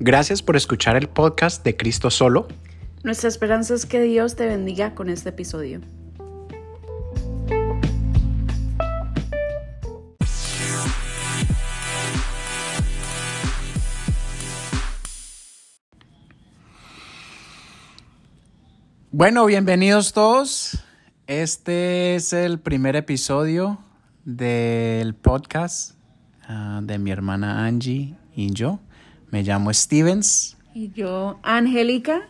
Gracias por escuchar el podcast de Cristo Solo. Nuestra esperanza es que Dios te bendiga con este episodio. Bueno, bienvenidos todos. Este es el primer episodio del podcast ah, de mi hermana Angie y yo. Me llamo Stevens. Y yo, Angélica.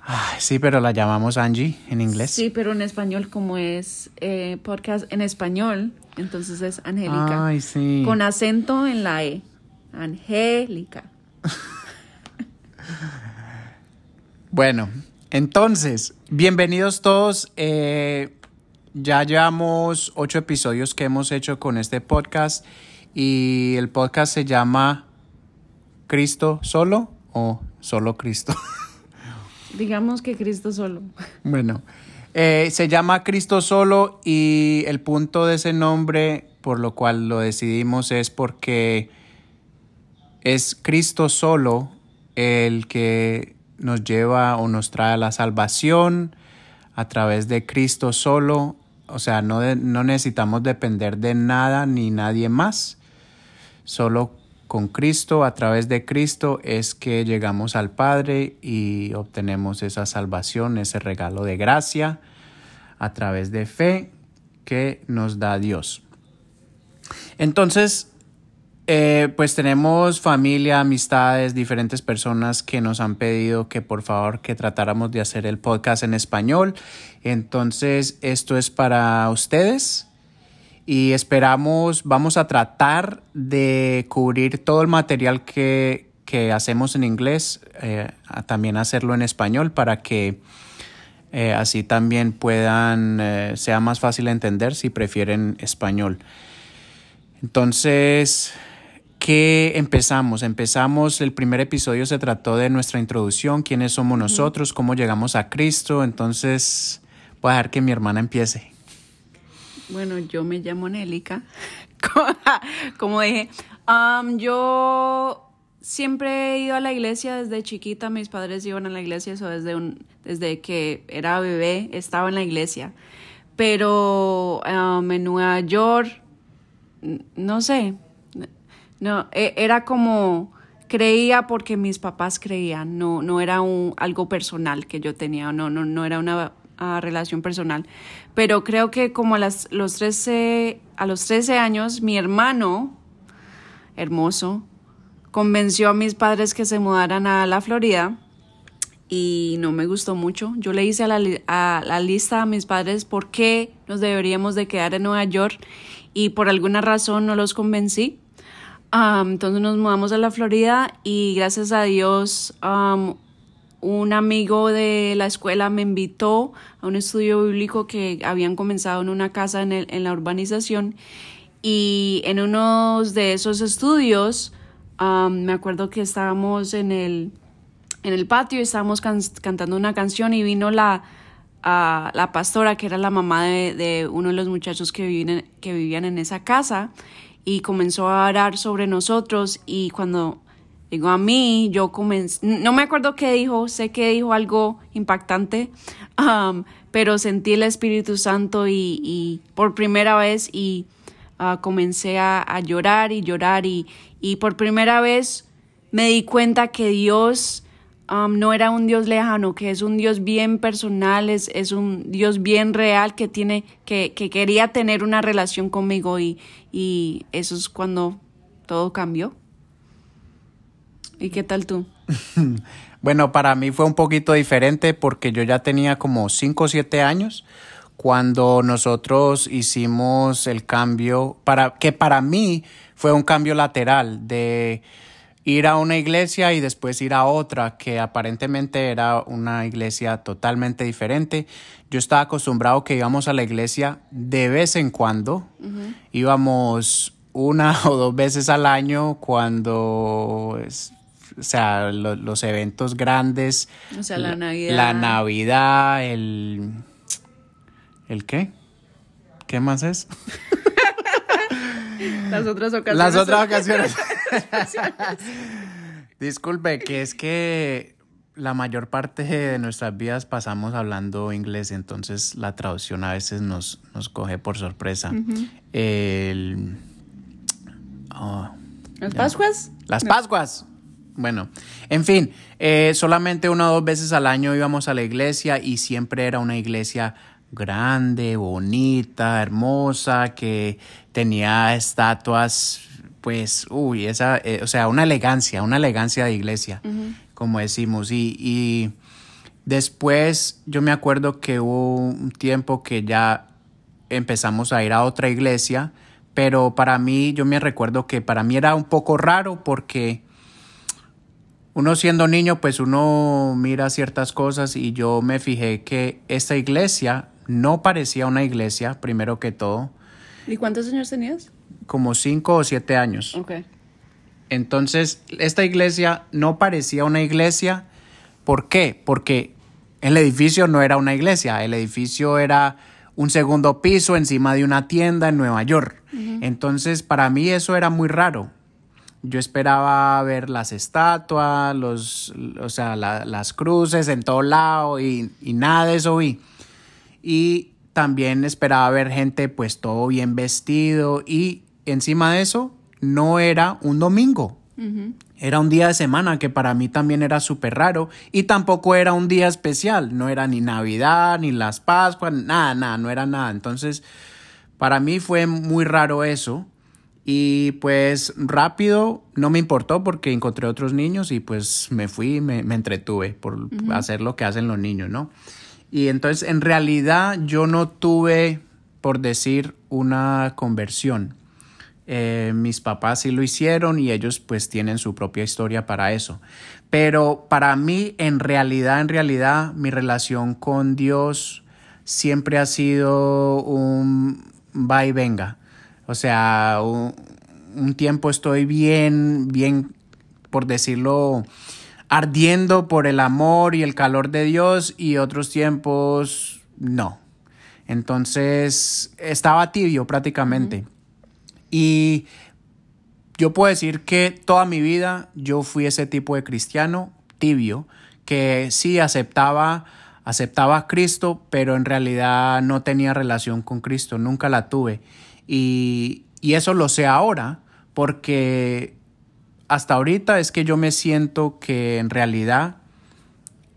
Ay, sí, pero la llamamos Angie en inglés. Sí, pero en español, como es eh, podcast en español, entonces es Angélica. Ay, sí. Con acento en la E. Angélica. Bueno, entonces, bienvenidos todos. Eh, ya llevamos ocho episodios que hemos hecho con este podcast y el podcast se llama Cristo solo o solo Cristo. Digamos que Cristo solo. Bueno, eh, se llama Cristo solo y el punto de ese nombre por lo cual lo decidimos es porque es Cristo solo el que nos lleva o nos trae la salvación a través de Cristo solo. O sea, no, de- no necesitamos depender de nada ni nadie más. Solo con Cristo, a través de Cristo, es que llegamos al Padre y obtenemos esa salvación, ese regalo de gracia a través de fe que nos da Dios. Entonces, eh, pues tenemos familia, amistades, diferentes personas que nos han pedido que por favor que tratáramos de hacer el podcast en español. Entonces, esto es para ustedes y esperamos, vamos a tratar de cubrir todo el material que, que hacemos en inglés, eh, a también hacerlo en español para que eh, así también puedan, eh, sea más fácil entender si prefieren español. Entonces, ¿qué empezamos? Empezamos, el primer episodio se trató de nuestra introducción, quiénes somos nosotros, cómo llegamos a Cristo. Entonces, voy a dejar que mi hermana empiece. Bueno, yo me llamo Angélica. Como dije, yo siempre he ido a la iglesia desde chiquita. Mis padres iban a la iglesia, eso desde, un, desde que era bebé estaba en la iglesia. Pero am, en Nueva York, no sé, no, e- era como creía porque mis papás creían, no, no era un, algo personal que yo tenía, no, no, no era una ah, relación personal. Pero creo que como a, las, los 13, a los 13 años, mi hermano, hermoso, convenció a mis padres que se mudaran a la Florida y no me gustó mucho. Yo le hice a la, a la lista a mis padres por qué nos deberíamos de quedar en Nueva York y por alguna razón no los convencí. Am, entonces nos mudamos a la Florida y gracias a Dios un amigo de la escuela me invitó a un estudio bíblico que habían comenzado en una casa en, el- en la urbanización y en uno de esos estudios me acuerdo que estábamos en el, en el patio y estábamos can- cantando una canción y vino la, la pastora que era la mamá de, de uno de los muchachos que vivían, que vivían en esa casa y comenzó a orar sobre nosotros y cuando llegó a mí yo comencé, no me acuerdo qué dijo, sé que dijo algo impactante, um, pero sentí el Espíritu Santo y, y por primera vez y ah, comencé a, a llorar y llorar y, y por primera vez me di cuenta que Dios um, no era un Dios lejano, que es un Dios bien personal, es, es un Dios bien real que tiene, que, que quería tener una relación conmigo y, y eso es cuando todo cambió. ¿Y qué tal tú? Bueno, para mí fue un poquito diferente porque yo ya tenía como 5 o 7 años cuando nosotros hicimos el cambio, para, que para mí fue un cambio lateral de ir a una iglesia y después ir a otra que aparentemente era una iglesia totalmente diferente. Yo estaba acostumbrado que íbamos a la iglesia de vez en cuando, íbamos una o dos veces al año cuando es- o sea, lo- los eventos grandes. O sea, la Navidad. La Navidad, el... ¿El qué? ¿Qué más es? Las otras ocasiones. Las otras ocasiones. Disculpe, que es que la mayor parte de nuestras vidas pasamos hablando inglés, entonces la traducción a veces nos, nos coge por sorpresa. El... oh, ¿Las ya. Pascuas? Las Pascuas. Bueno, en fin, eh, solamente una o dos veces al año íbamos a la iglesia y siempre era una iglesia grande, bonita, hermosa, que tenía estatuas, pues, uy, esa, eh, o sea, una elegancia, una elegancia de iglesia, como decimos. Y, y después yo me acuerdo que hubo un tiempo que ya empezamos a ir a otra iglesia, pero para mí, yo me recuerdo que para mí era un poco raro porque uno siendo niño, pues uno mira ciertas cosas y yo me fijé que esta iglesia no parecía una iglesia, primero que todo, ¿Y cuántos años tenías? como cinco o siete años. Ok. Entonces, esta iglesia no parecía una iglesia. ¿Por qué? Porque el edificio no era una iglesia, el edificio era un segundo piso encima de una tienda en Nueva York. Entonces, para mí eso era muy raro. Yo esperaba ver las estatuas, los, o sea, la- las cruces en todo lado y, y nada de eso vi. Y también esperaba ver gente pues todo bien vestido y encima de eso no era un domingo. Era un día de semana que para mí también era súper raro y tampoco era un día especial, no era ni Navidad, ni las Pascuas, nada, nada, no era nada. Entonces, para mí fue muy raro eso y pues rápido no me importó porque encontré otros niños y pues me fui, me, me entretuve por hacer lo que hacen los niños, ¿no? Y entonces en realidad yo no tuve, por decir, una conversión. Eh, mis papás sí lo hicieron y ellos pues tienen su propia historia para eso. Pero para mí, en realidad, en realidad, mi relación con Dios siempre ha sido un va y venga. O sea, un, un tiempo estoy bien, bien, por decirlo, ardiendo por el amor y el calor de Dios y otros tiempos no. Entonces, estaba tibio prácticamente. Y yo puedo decir que toda mi vida yo fui ese tipo de cristiano tibio que sí aceptaba aceptaba a Cristo, pero en realidad no tenía relación con Cristo, nunca la tuve. Y, y eso lo sé ahora porque hasta ahorita es que yo me siento que en realidad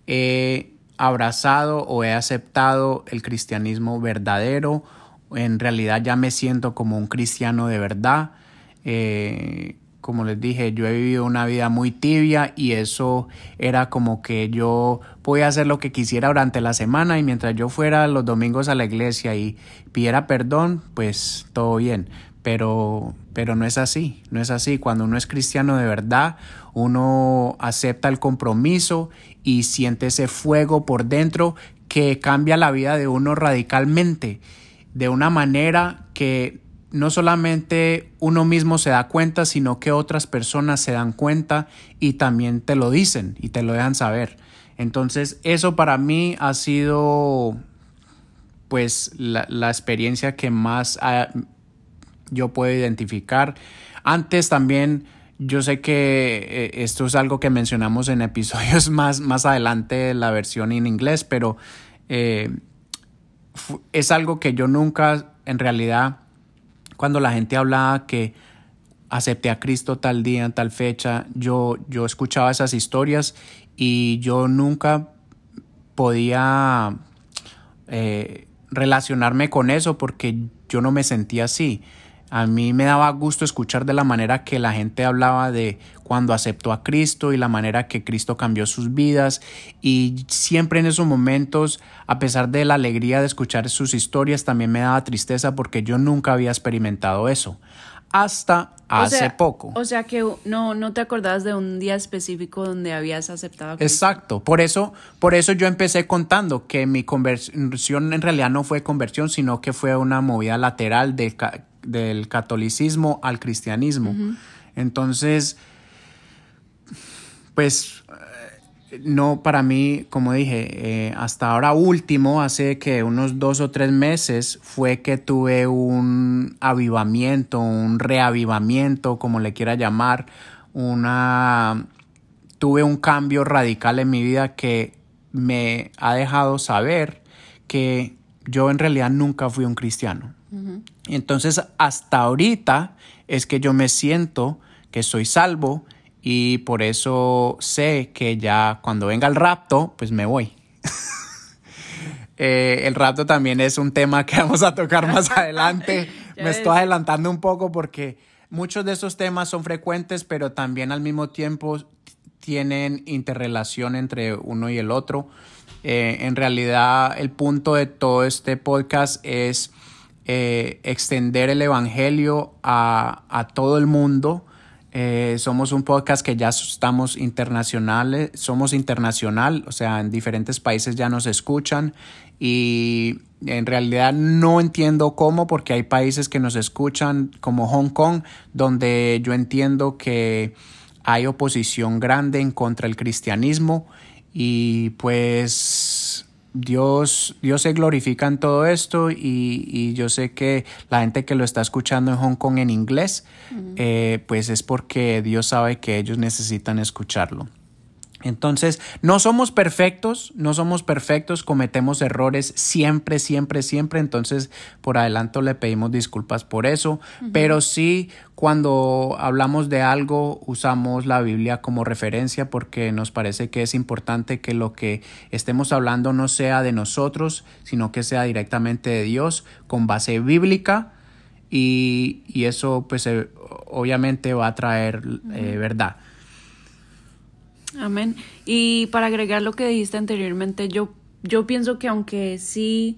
he abrazado o he aceptado el cristianismo verdadero. En realidad ya me siento como un cristiano de verdad. Eh, como les dije, yo he vivido una vida muy tibia y eso era como que yo podía hacer lo que quisiera durante la semana y mientras yo fuera los domingos a la iglesia y pidiera perdón, pues todo bien. Pero, pero no es así, no es así. Cuando uno es cristiano de verdad, uno acepta el compromiso y siente ese fuego por dentro que cambia la vida de uno radicalmente, de una manera que no solamente uno mismo se da cuenta, sino que otras personas se dan cuenta y también te lo dicen y te lo dejan saber. Entonces, eso para mí ha sido pues la, la experiencia que más ha, yo puedo identificar. Antes también yo sé que eh, esto es algo que mencionamos en episodios más, más adelante, la versión en inglés, pero eh, es algo que yo nunca en realidad cuando la gente hablaba que acepté a Cristo tal día, en tal fecha, yo, yo escuchaba esas historias y yo nunca podía eh, relacionarme con eso porque yo no me sentía así. A mí me daba gusto escuchar de la manera que la gente hablaba de cuando aceptó a Cristo y la manera que Cristo cambió sus vidas. Y siempre en esos momentos, a pesar de la alegría de escuchar sus historias, también me daba tristeza porque yo nunca había experimentado eso. Hasta hace sea, poco. O sea que no, no te acordabas de un día específico donde habías aceptado a Cristo. Exacto, por eso, por eso yo empecé contando que mi conversión en realidad no fue conversión, sino que fue una movida lateral de, del catolicismo al cristianismo. Uh -huh. Entonces, pues no, para mí, como dije, eh, hasta ahora último, hace que unos dos o tres meses fue que tuve un avivamiento, un reavivamiento, como le quiera llamar, una, tuve un cambio radical en mi vida que me ha dejado saber que yo en realidad nunca fui un cristiano. Entonces, hasta ahorita es que yo me siento que soy salvo y por eso sé que ya cuando venga el rapto, pues me voy. Eh, el rapto también es un tema que vamos a tocar más adelante. me estoy adelantando un poco porque muchos de esos temas son frecuentes, pero también al mismo tiempo tienen interrelación entre uno y el otro. Eh, en realidad, el punto de todo este podcast es eh, extender el Evangelio a, a todo el mundo. Eh, somos un podcast que ya estamos internacionales, somos internacional, o sea, en diferentes países ya nos escuchan y en realidad no entiendo cómo porque hay países que nos escuchan como Hong Kong, donde yo entiendo que hay oposición grande en contra del cristianismo y pues Dios, Dios se glorifica en todo esto y, yo sé que la gente que lo está escuchando en Hong Kong en inglés, eh, pues es porque Dios sabe que ellos necesitan escucharlo. Entonces, no somos perfectos, no somos perfectos, cometemos errores siempre, siempre, siempre. Entonces, por adelanto le pedimos disculpas por eso, pero sí, cuando hablamos de algo, usamos la Biblia como referencia porque nos parece que es importante que lo que estemos hablando no sea de nosotros, sino que sea directamente de Dios, con base bíblica. Y, eso, pues, eh, obviamente va a traer eh, verdad. Amén. Y para agregar lo que dijiste anteriormente, yo, yo pienso que aunque sí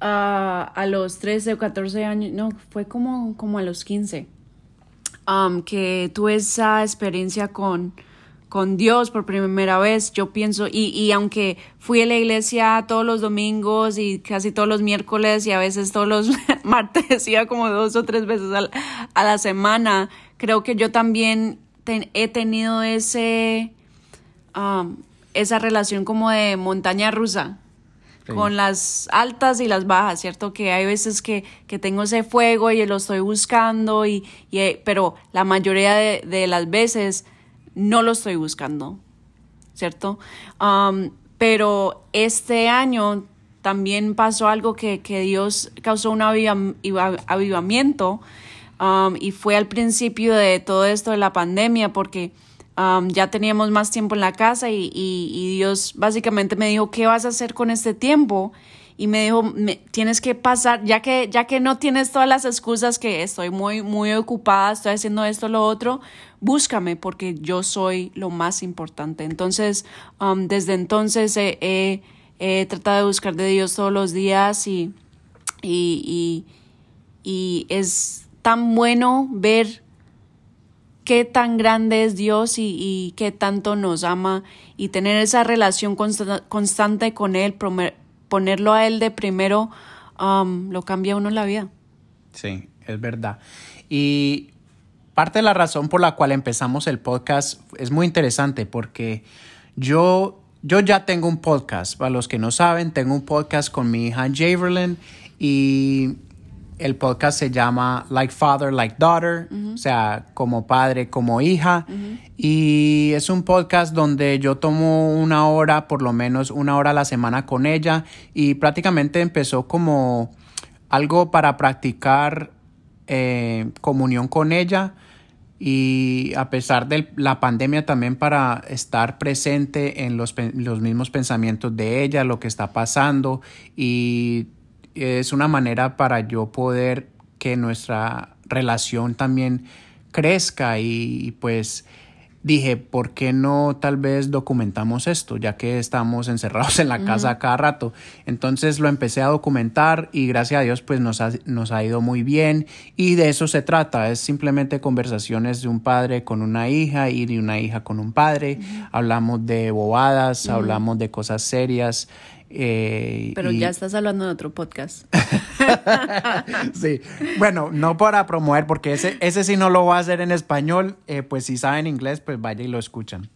ah, a los 13 o 14 años, no, fue como, como a los 15, um, que tuve esa experiencia con, con Dios por primera vez, yo pienso, y, y aunque fui a la iglesia todos los domingos y casi todos los miércoles y a veces todos los martes, iba como dos o tres veces a la, semana, creo que yo también he tenido ese esa relación como de montaña rusa, con las altas y las bajas, ¿cierto? Que hay veces que, que tengo ese fuego y lo estoy buscando, y, y eh, pero la mayoría de, de, las veces no lo estoy buscando, ¿cierto? pero este año también pasó algo que, que Dios causó un avivamiento y fue al principio de todo esto de la pandemia porque ya teníamos más tiempo en la casa y, y, Dios básicamente me dijo, ¿qué vas a hacer con este tiempo? Y me dijo, tienes que pasar, ya que, ya que no tienes todas las excusas que estoy muy, muy ocupada, estoy haciendo esto, lo otro, búscame porque yo soy lo más importante. Entonces, desde entonces he, he, tratado de buscar de Dios todos los días y, y, y es tan bueno ver qué tan grande es Dios y, qué tanto nos ama y tener esa relación constante con Él, ponerlo a Él de primero, um, lo cambia uno la vida. Sí, es verdad. Y parte de la razón por la cual empezamos el podcast es muy interesante porque yo, yo ya tengo un podcast. Para los que no saben, tengo un podcast con mi hija Javerlyn y el podcast se llama Like Father, Like Daughter, o sea, como padre, como hija. Y es un podcast donde yo tomo una hora, por lo menos una hora a la semana con ella. Y prácticamente empezó como algo para practicar eh, comunión con ella. Y a pesar de la pandemia también para estar presente en los, los mismos pensamientos de ella, lo que está pasando y es una manera para yo poder que nuestra relación también crezca y, pues dije, ¿por qué no tal vez documentamos esto? Ya que estamos encerrados en la casa cada rato. Entonces lo empecé a documentar y gracias a Dios pues nos ha, nos ha ido muy bien y de eso se trata. Es simplemente conversaciones de un padre con una hija y de una hija con un padre. Hablamos de bobadas, hablamos de cosas serias. Eh, Pero ya estás hablando de otro podcast. sí, bueno, no para promover, porque ese, ese sí no lo va a hacer en español, eh, pues si saben inglés, pues vaya y lo escuchan.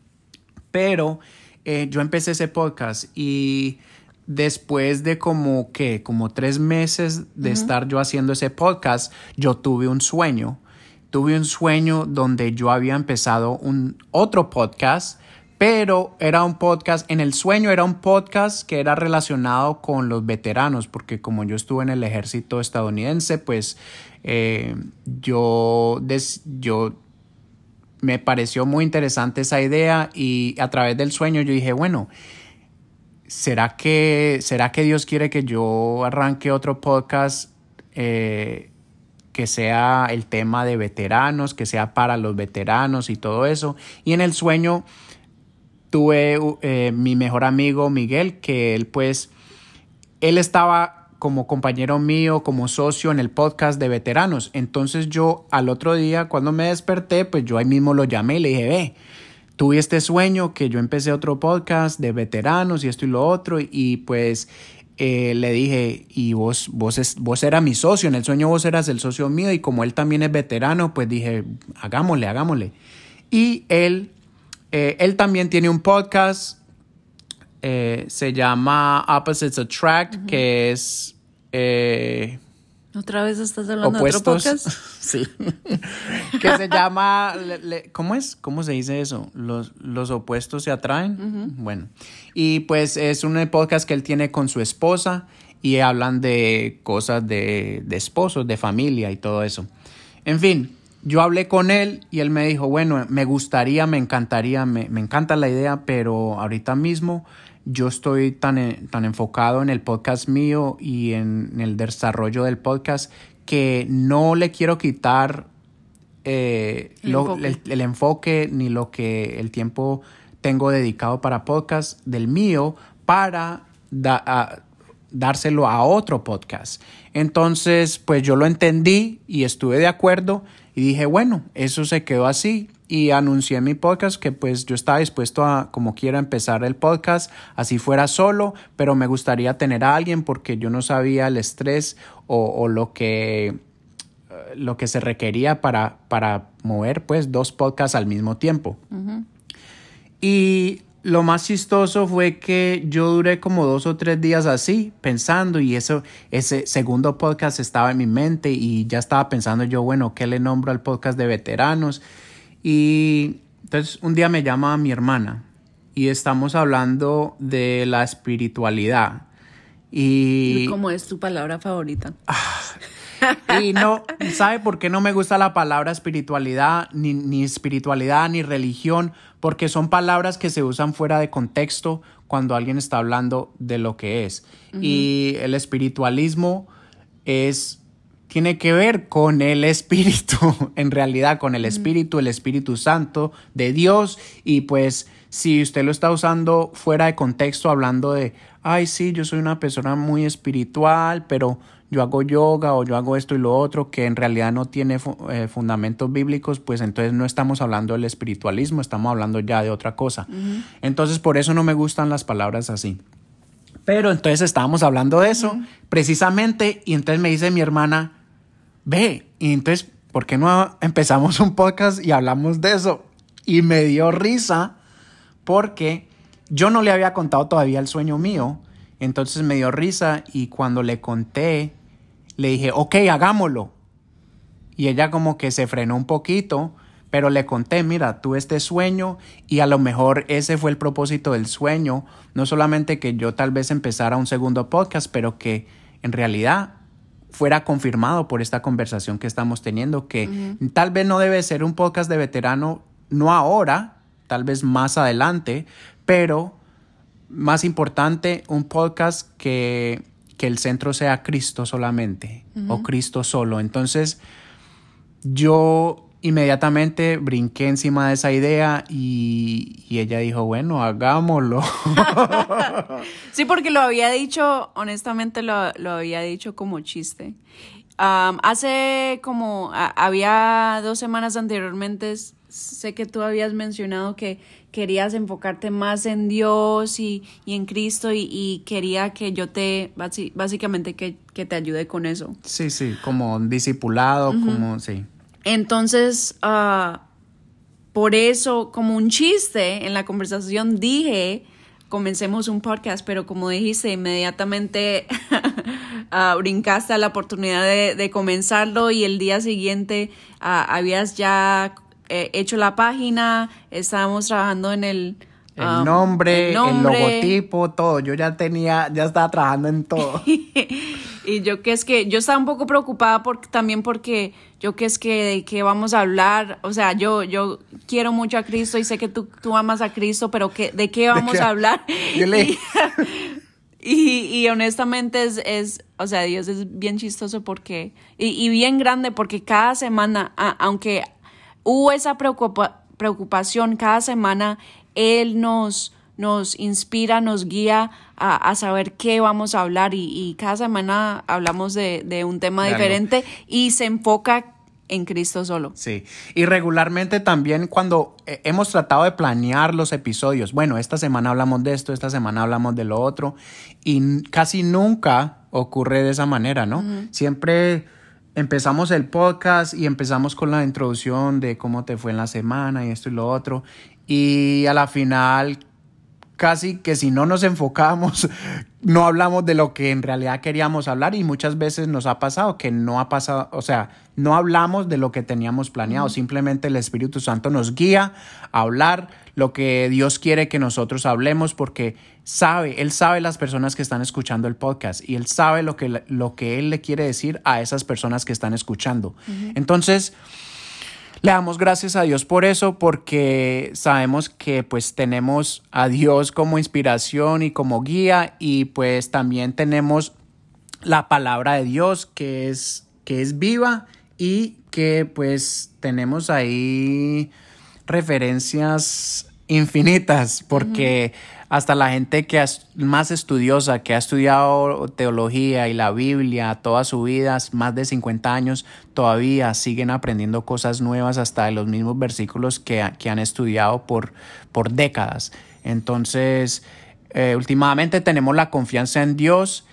Pero eh, yo empecé ese podcast y después de como que, como tres meses de estar yo haciendo ese podcast, yo tuve un sueño. Tuve un sueño donde yo había empezado un otro podcast, pero era un podcast, en el sueño era un podcast que era relacionado con los veteranos, porque como yo estuve en el ejército estadounidense, pues eh, yo, yo me pareció muy interesante esa idea y a través del sueño yo dije, bueno, ¿será que, ¿será que Dios quiere que yo arranque otro podcast eh, que sea el tema de veteranos, que sea para los veteranos y todo eso? Y en el sueño tuve eh, mi mejor amigo Miguel, que él pues, él estaba como compañero mío, como socio en el podcast de veteranos. Entonces yo al otro día, cuando me desperté, pues yo ahí mismo lo llamé y le dije, ve, tuve este sueño que yo empecé otro podcast de veteranos y esto y lo otro y pues eh, le dije, y vos, vos, es, vos eras mi socio, en el sueño vos eras el socio mío y como él también es veterano, pues dije, hagámosle, hagámosle. Y él, eh, él también tiene un podcast eh, se llama Opposites Attract, que es... Eh, ¿Otra vez estás hablando de otro podcast? sí. que se llama... ¿Cómo es? ¿Cómo se dice eso? ¿Los, los opuestos se atraen? Bueno. Y pues es un podcast que él tiene con su esposa y hablan de cosas de, de esposos, de familia y todo eso. En fin, yo hablé con él y él me dijo, bueno, me gustaría, me encantaría, me, me encanta la idea, pero ahorita mismo yo estoy tan, tan enfocado en el podcast mío y en, el desarrollo del podcast que no le quiero quitar eh, el, enfoque. ni lo que el tiempo tengo dedicado para podcast del mío para dárselo a otro podcast. Entonces, pues yo lo entendí y estuve de acuerdo y dije, bueno, eso se quedó así y anuncié mi podcast que pues yo estaba dispuesto a como quiera empezar el podcast así fuera solo pero me gustaría tener a alguien porque yo no sabía el estrés o, lo que eh, lo que se requería para, para mover pues dos podcasts al mismo tiempo. Y lo más chistoso fue que yo duré como dos o tres días así pensando y eso ese segundo podcast estaba en mi mente y ya estaba pensando yo bueno qué le nombro al podcast de veteranos y entonces un día me llama mi hermana y estamos hablando de la espiritualidad. Y... ¿Cómo es tu palabra favorita? y no, ¿sabe por qué no me gusta la palabra espiritualidad, ni, ni espiritualidad, ni religión? Porque son palabras que se usan fuera de contexto cuando alguien está hablando de lo que es. Y el espiritualismo es tiene que ver con el Espíritu, en realidad con el Espíritu, el Espíritu Santo de Dios. Y pues si usted lo está usando fuera de contexto, hablando de, ay, sí, yo soy una persona muy espiritual, pero yo hago yoga o yo hago esto y lo otro, que en realidad no tiene eh, fundamentos bíblicos, pues entonces no estamos hablando del espiritualismo, estamos hablando ya de otra cosa. Entonces por eso no me gustan las palabras así. Pero entonces estábamos hablando de eso, precisamente, y entonces me dice mi hermana, ve, y entonces, ¿por qué no empezamos un podcast y hablamos de eso? Y me dio risa porque yo no le había contado todavía el sueño mío, entonces me dio risa y cuando le conté, le dije, ok, hagámoslo. Y ella como que se frenó un poquito, pero le conté, mira, tuve este sueño y a lo mejor ese fue el propósito del sueño, no solamente que yo tal vez empezara un segundo podcast, pero que en realidad fuera confirmado por esta conversación que estamos teniendo, que tal vez no debe ser un podcast de veterano, no ahora, tal vez más adelante, pero más importante, un podcast que, que el centro sea Cristo solamente o Cristo solo. Entonces, yo inmediatamente brinqué encima de esa idea y, ella dijo, bueno, hagámoslo. sí, porque lo había dicho, honestamente lo, había dicho como chiste. hace como, había dos semanas anteriormente, sé que tú habías mencionado que querías enfocarte más en Dios y, en Cristo y, quería que yo te, básicamente que, te ayude con eso. Sí, sí, como discipulado, como, sí. Entonces, ah, por eso, como un chiste en la conversación, dije, comencemos un podcast, pero como dijiste, inmediatamente ah, brincaste a la oportunidad de, comenzarlo y el día siguiente ah, habías ya eh, hecho la página, estábamos trabajando en el... El um, nombre, el, logotipo, todo. Yo ya tenía, ya estaba trabajando en todo. y yo que es que, yo estaba un poco preocupada porque, también porque yo que es que de qué vamos a hablar, o sea, yo, yo quiero mucho a Cristo y sé que tú, tú amas a Cristo, pero que, ¿de qué vamos a hablar? y, y, honestamente es, es, o sea, Dios es bien chistoso porque, y, y bien grande porque cada semana, aunque hubo esa preocupación cada semana, Él nos, nos inspira, nos guía a, saber qué vamos a hablar y, cada semana hablamos de, un tema diferente y se enfoca en Cristo solo. Sí, y regularmente también cuando eh, hemos tratado de planear los episodios, bueno, esta semana hablamos de esto, esta semana hablamos de lo otro, y casi nunca ocurre de esa manera, ¿no? Siempre empezamos el podcast y empezamos con la introducción de cómo te fue en la semana y esto y lo otro. Y a la final, casi que si no nos enfocamos, no hablamos de lo que en realidad queríamos hablar y muchas veces nos ha pasado que no ha pasado, o sea, no hablamos de lo que teníamos planeado, simplemente el Espíritu Santo nos guía a hablar lo que Dios quiere que nosotros hablemos porque sabe, Él sabe las personas que están escuchando el podcast y Él sabe lo que, lo que Él le quiere decir a esas personas que están escuchando. Entonces, le damos gracias a Dios por eso, porque sabemos que pues tenemos a Dios como inspiración y como guía y pues también tenemos la palabra de Dios que es, que es viva y que pues tenemos ahí referencias infinitas porque hasta la gente que es más estudiosa, que ha estudiado teología y la Biblia toda su vida, más de 50 años, todavía siguen aprendiendo cosas nuevas hasta de los mismos versículos que, han estudiado por, por décadas. Entonces, eh, últimamente tenemos la confianza en Dios.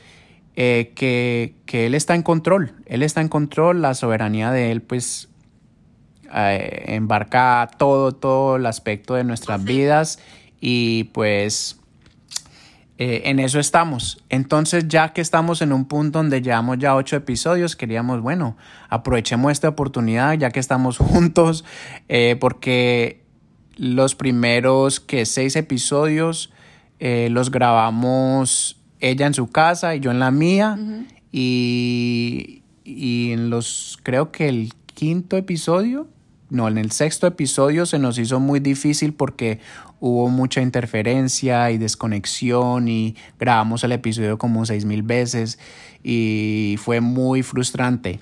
Eh, que, que, Él está en control, Él está en control, la soberanía de Él pues eh, embarca todo, todo el aspecto de nuestras vidas y pues eh, en eso estamos. Entonces ya que estamos en un punto donde llevamos ya ocho episodios, queríamos, bueno, aprovechemos esta oportunidad ya que estamos juntos, eh, porque los primeros que seis episodios eh, los grabamos ella en su casa y yo en la mía. y, y en los, creo que el quinto episodio, no, en el sexto episodio se nos hizo muy difícil porque hubo mucha interferencia y desconexión y grabamos el episodio como seis mil veces y fue muy frustrante.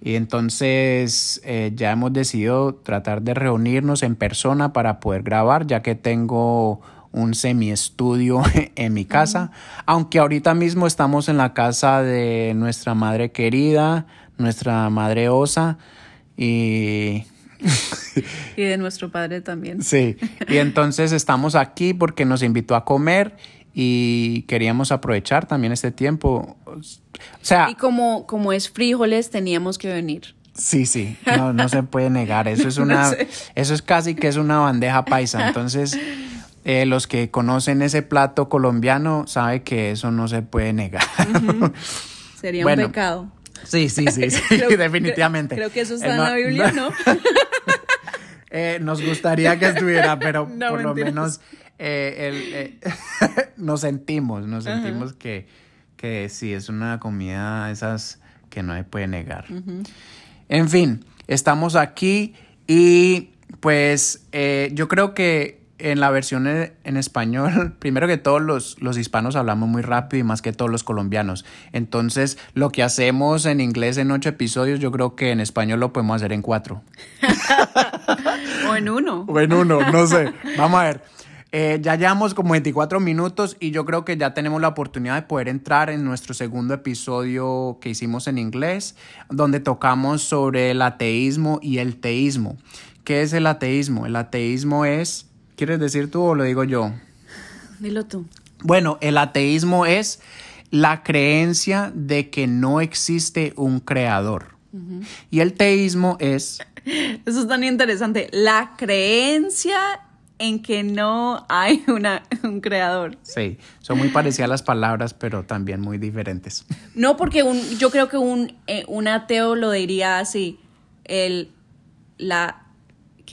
Y entonces eh, ya hemos decidido tratar de reunirnos en persona para poder grabar, ya que tengo un semi estudio en mi casa, aunque ahorita mismo estamos en la casa de nuestra madre querida, nuestra madre Osa, y y de nuestro padre también. Sí, y entonces estamos aquí porque nos invitó a comer y queríamos aprovechar también este tiempo. O sea, y como, como es frijoles, teníamos que venir. Sí, sí, no, no se puede negar. Eso es una, eso es casi que es una bandeja paisa. Entonces, eh, los que conocen ese plato colombiano saben que eso no se puede negar. Sería un pecado. Sí, sí, sí, definitivamente. Creo que eso está eh, en la Biblia, ¿no? Eh, nos gustaría que estuviera, pero por lo menos eh, nos sentimos, nos sentimos que, que sí, es una comida esas que no se puede negar. En fin, estamos aquí y pues yo creo que en la versión en español, primero que todos los, los, hispanos hablamos muy rápido y más que todos los colombianos. Entonces, lo que hacemos en inglés en ocho episodios, yo creo que en español lo podemos hacer en cuatro. o en uno. O en uno, no sé. Vamos a ver. Eh, ya llevamos como 24 minutos y yo creo que ya tenemos la oportunidad de poder entrar en nuestro segundo episodio que hicimos en inglés, donde tocamos sobre el ateísmo y el teísmo. ¿Qué es el ateísmo? El ateísmo es ¿Quieres decir tú o lo digo yo? Dilo tú. Bueno, el ateísmo es la creencia de que no existe un creador. Y el teísmo es... Eso es tan interesante. La creencia en que no hay una, un creador. Sí, son muy parecidas las palabras, pero también muy diferentes. No, porque un, yo creo que un, eh, un ateo lo diría así, el, la,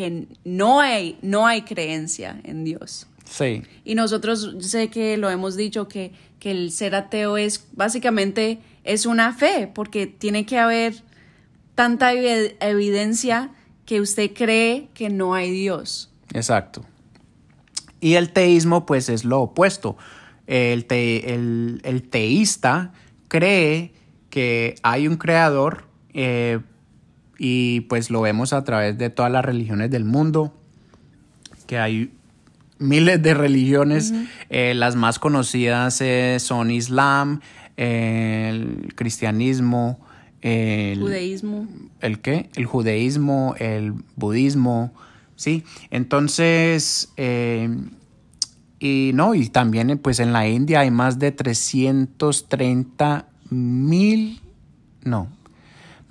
que no hay, no hay creencia en Dios. Sí. Y nosotros sé que lo hemos dicho que, que el ser ateo es básicamente es una fe, porque tiene que haber tanta evi- evidencia que usted cree que no hay Dios. Exacto. Y el teísmo, pues, es lo opuesto. El, te- el- el teísta cree que hay un creador eh, y pues lo vemos a través de todas las religiones del mundo, que hay miles de religiones. Eh, las más conocidas eh, son Islam, eh, el cristianismo, el, Judaísmo. ¿El qué? El judaísmo, el budismo, ¿sí? Entonces, eh, y no, y también pues en la India hay más de 330 mil, no,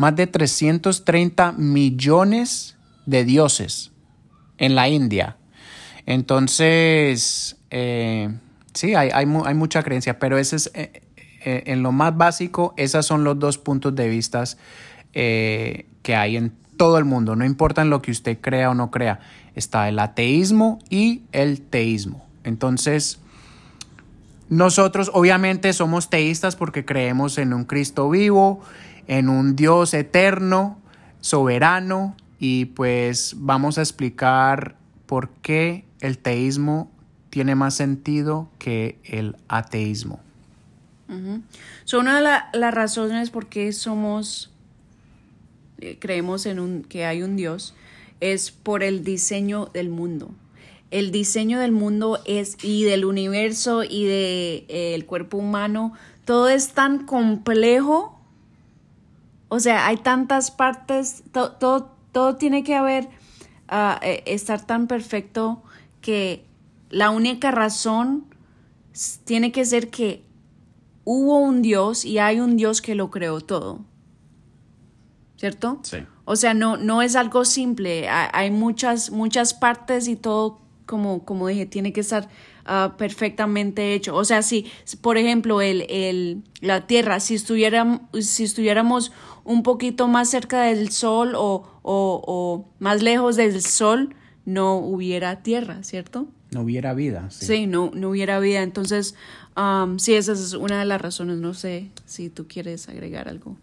más de 330 millones de dioses en la India. Entonces, eh, sí, hay, hay, hay mucha creencia, pero ese es, eh, eh, en lo más básico, esos son los dos puntos de vista que hay en todo el mundo. No importa en lo que usted crea o no crea, está el ateísmo y el teísmo. Entonces, nosotros obviamente somos teístas porque creemos en un Cristo vivo, en un Dios eterno, soberano, y pues vamos a explicar por qué el teísmo tiene más sentido que el ateísmo. So, una de la- las razones por qué somos, eh, creemos en un, que hay un Dios, es por el diseño del mundo. El diseño del mundo es, y del universo y del de, eh, cuerpo humano, todo es tan complejo. O sea, hay tantas partes, to- todo, todo tiene que haber, ah, eh, estar tan perfecto que la única razón tiene que ser que hubo un Dios y hay un Dios que lo creó todo. ¿Cierto? Sí. O sea, no, no es algo simple. Hay, hay muchas, muchas partes y todo, como, como dije, tiene que estar ah, perfectamente hecho. O sea, si, por ejemplo, el, el, la Tierra, si, estuviéramos, si estuviéramos un poquito más cerca del Sol o, o, o más lejos del Sol, no hubiera Tierra, ¿cierto? No hubiera vida. Sí. Sí, no, no hubiera vida. Entonces, um, sí, esa es una de las razones. No sé si tú quieres agregar algo.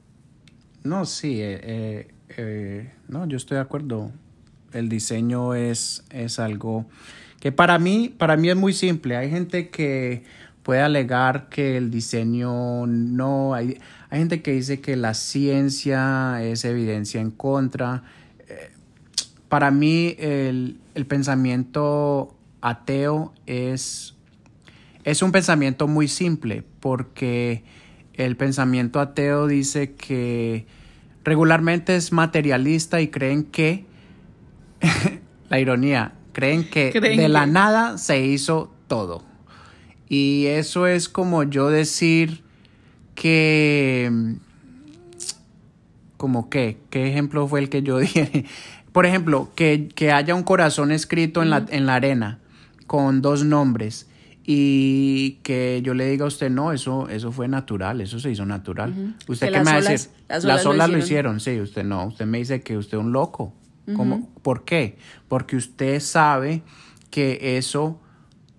No, sí, eh, eh, eh, no, yo estoy de acuerdo. El diseño es, es algo que para mí, para mí es muy simple. Hay gente que puede alegar que el diseño no, hay, hay gente que dice que la ciencia es evidencia en contra. Eh, para mí el, el pensamiento ateo es, es un pensamiento muy simple porque el pensamiento ateo dice que regularmente es materialista y creen que, la ironía, creen que Creen de la nada se hizo todo. Y eso es como yo decir que... ¿Como qué? ¿Qué ejemplo fue el que yo dije? Por ejemplo, que, que haya un corazón escrito en, la, en la arena con dos nombres y que yo le diga a usted, no, eso, eso fue natural, eso se hizo natural. ¿Usted Que qué me va a decir? las Las olas lo olas lo hicieron. hicieron, sí, usted no, usted me dice que usted es un loco. ¿Cómo? ¿Por qué? Porque usted sabe que eso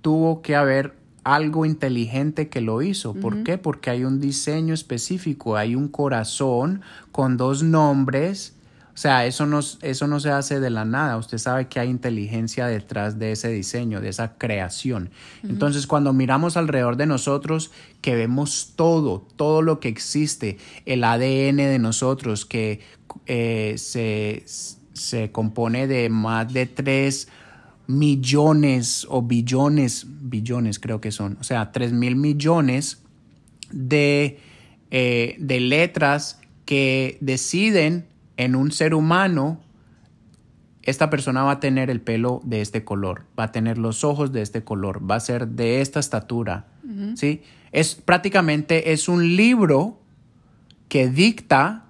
tuvo que haber algo inteligente que lo hizo. ¿Por qué? Porque hay un diseño específico, hay un corazón con dos nombres. O sea, eso no, eso no se hace de la nada. Usted sabe que hay inteligencia detrás de ese diseño, de esa creación. Entonces, cuando miramos alrededor de nosotros, que vemos todo, todo lo que existe, el ADN de nosotros, que eh, se, se compone de más de 3 millones o billones, billones creo que son, o sea, 3 mil millones de, eh, de letras que deciden en un ser humano, esta persona va a tener el pelo de este color, va a tener los ojos de este color, va a ser de esta estatura, ¿sí? Es prácticamente, es un libro que dicta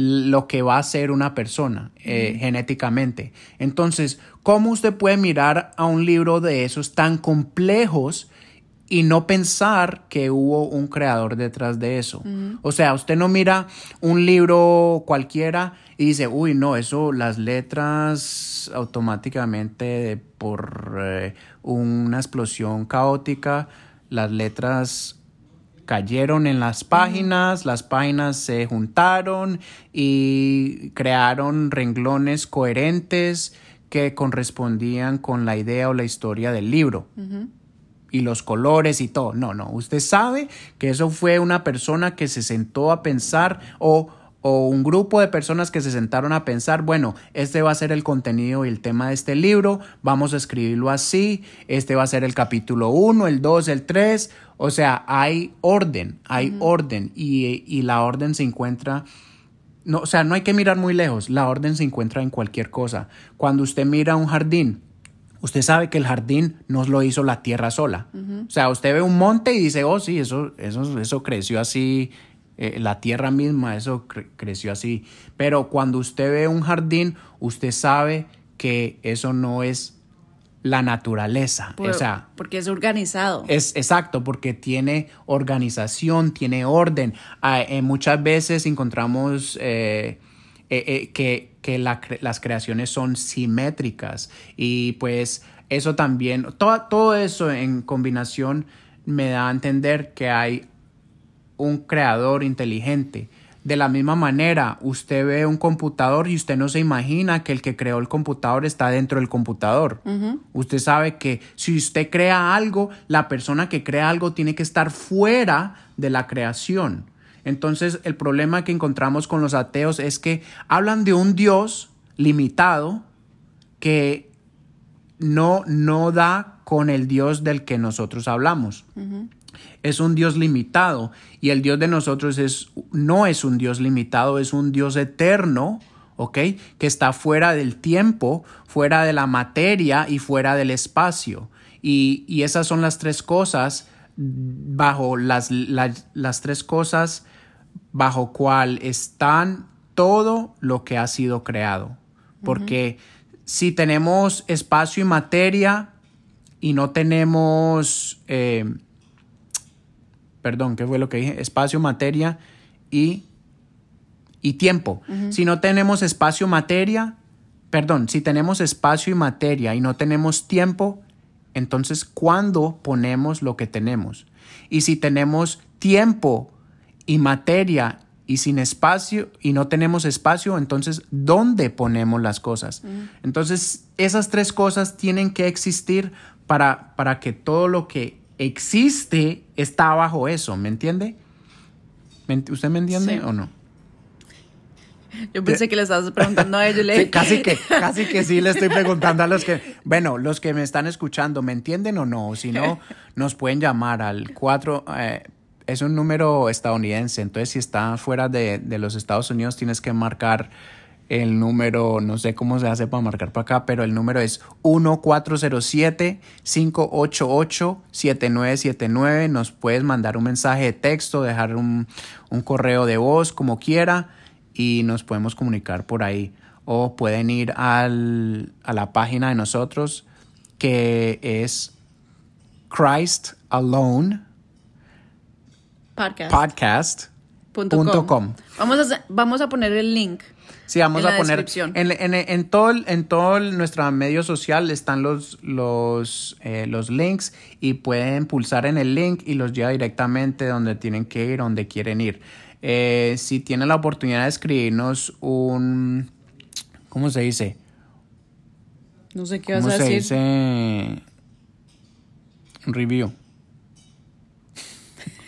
lo que va a ser una persona eh, genéticamente. Entonces, ¿cómo usted puede mirar a un libro de esos tan complejos y no pensar que hubo un creador detrás de eso? O sea, usted no mira un libro cualquiera y dice, uy, no, eso, las letras automáticamente por eh, una explosión caótica, las letras cayeron en las páginas, las páginas se juntaron y crearon renglones coherentes que correspondían con la idea o la historia del libro. Y los colores y todo. No, no. Usted sabe que eso fue una persona que se sentó a pensar o o un grupo de personas que se sentaron a pensar, bueno, este va a ser el contenido y el tema de este libro, vamos a escribirlo así, este va a ser el capítulo 1, el 2, el 3, o sea, hay orden, hay orden y, y, la orden se encuentra, no, o sea, no hay que mirar muy lejos, la orden se encuentra en cualquier cosa. Cuando usted mira un jardín, usted sabe que el jardín no lo hizo la tierra sola. O sea, usted ve un monte y dice, oh, sí, eso, eso, eso creció así eh, la tierra misma, eso creció así. Pero cuando usted ve un jardín, usted sabe que eso no es la naturaleza. o sea, porque es organizado. Es exacto, porque tiene organización, tiene orden. Ah, eh, muchas veces encontramos eh, que, que las creaciones son simétricas y pues eso también, todo, todo eso en combinación me da a entender que hay un creador inteligente. De la misma manera, usted ve un computador y usted no se imagina que el que creó el computador está dentro del computador. Usted sabe que si usted crea algo, la persona que crea algo tiene que estar fuera de la creación. Entonces, el problema que encontramos con los ateos es que hablan de un Dios limitado que no, no da con el Dios del que nosotros hablamos es un Dios limitado y el Dios de nosotros es, no es un Dios limitado, es un Dios eterno, ¿ok? Que está fuera del tiempo, fuera de la materia y fuera del espacio. Y, esas son las tres cosas bajo las, las tres cosas bajo cual están todo lo que ha sido creado. Porque si tenemos espacio y materia y no tenemos eh, perdón, ¿qué fue lo que dije? Espacio, materia y, y tiempo. Si no tenemos espacio, materia, perdón, si tenemos espacio y materia y no tenemos tiempo, entonces, ¿cuándo ponemos lo que tenemos? Y si tenemos tiempo y materia y sin espacio y no tenemos espacio, entonces, ¿dónde ponemos las cosas? Entonces, esas tres cosas tienen que existir para, para que todo lo que existe está bajo eso, ¿me entiende? ¿Usted me entiende o no? Yo pensé que le estabas preguntando a ellos. casi que, casi que sí le estoy preguntando a los que, bueno, los que me están escuchando, ¿me entienden o no? Si no, nos pueden llamar al 4, eh, es un número estadounidense, entonces si está fuera de, de los Estados Unidos tienes que marcar el número, no sé cómo se hace para marcar para acá, pero el número es 1407-588-7979. Nos puedes mandar un mensaje de texto, dejar un, correo de voz, como quiera, y nos podemos comunicar por ahí. O pueden ir al, a la página de nosotros, que es Christ Alone Podcast.com. Vamos, a, vamos a poner el link Sí, vamos a poner en, en, en, todo, en todo nuestro medio social están los, los, eh, los links y pueden pulsar en el link y los lleva directamente donde tienen que ir, donde quieren ir. Eh, si tienen la oportunidad de escribirnos un, ¿cómo se dice? No sé qué vas a decir. ¿Cómo se dice? Un review.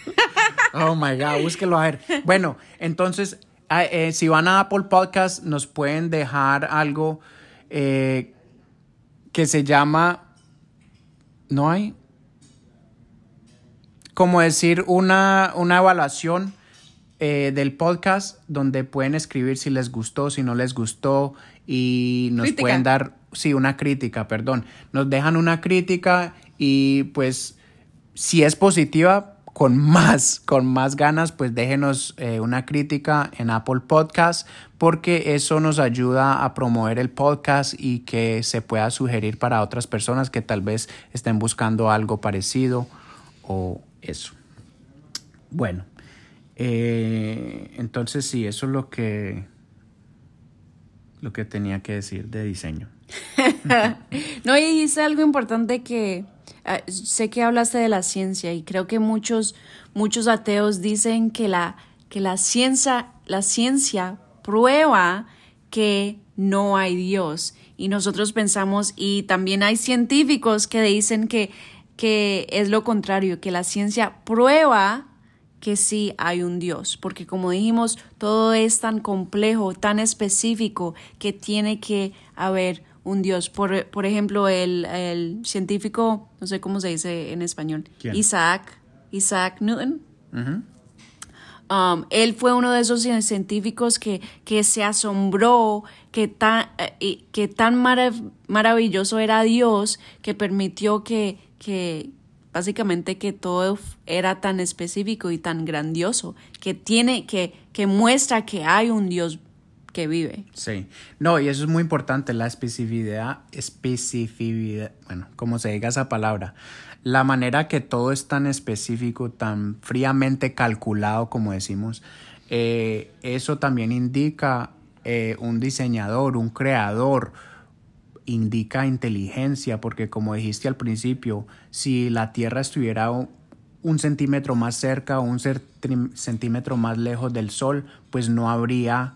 oh my God, búsquelo a ver. Bueno, entonces eh, si van a Apple Podcast, nos pueden dejar algo eh, que se llama. ¿No hay? Como decir, una, una evaluación eh, del podcast donde pueden escribir si les gustó, si no les gustó y nos pueden dar, sí, una crítica, perdón. Nos dejan una crítica y pues si es positiva, con más, con más ganas, pues déjenos eh, una crítica en Apple Podcast porque eso nos ayuda a promover el podcast y que se pueda sugerir para otras personas que tal vez estén buscando algo parecido o eso. Bueno, eh, entonces sí, eso es lo que lo que tenía que decir de diseño. no, y dice algo importante que ah, sé que hablaste de la ciencia y creo que muchos, muchos ateos dicen que la, que la ciencia, la ciencia prueba que no hay Dios. Y nosotros pensamos, y también hay científicos que dicen que, que es lo contrario, que la ciencia prueba que sí hay un Dios, porque como dijimos, todo es tan complejo, tan específico, que tiene que haber un Dios. Por, por ejemplo, el, científico, no sé cómo se dice en español, Isaac, Isaac Newton. Um, él fue uno de esos científicos que, que se asombró que tan, eh, que tan maravilloso era Dios que permitió que, que, básicamente que todo era tan específico y tan grandioso, que tiene, que, que muestra que hay un Dios que vive. Sí, no, y eso es muy importante, la especificidad, especificidad, bueno, como se diga esa palabra, la manera que todo es tan específico, tan fríamente calculado, como decimos, eh, eso también indica eh, un diseñador, un creador, indica inteligencia, porque como dijiste al principio, si la Tierra estuviera un centímetro más cerca o un centímetro más lejos del Sol, pues no habría,